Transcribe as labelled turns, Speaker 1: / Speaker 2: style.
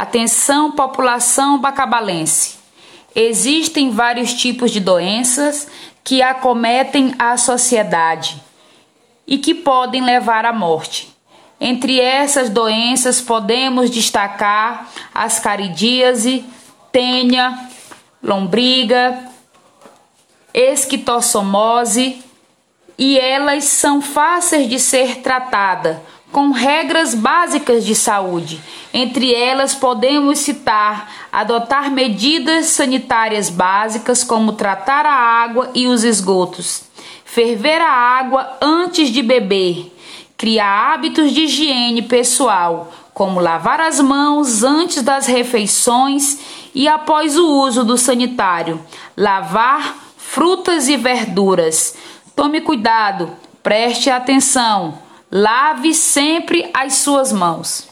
Speaker 1: Atenção, população bacabalense. Existem vários tipos de doenças que acometem a sociedade e que podem levar à morte. Entre essas doenças podemos destacar as caridíase, tênia, lombriga, esquistossomose e elas são fáceis de ser tratadas com regras básicas de saúde. Entre elas, podemos citar adotar medidas sanitárias básicas, como tratar a água e os esgotos, ferver a água antes de beber, criar hábitos de higiene pessoal, como lavar as mãos antes das refeições e após o uso do sanitário, lavar frutas e verduras. Tome cuidado, preste atenção Lave sempre as suas mãos.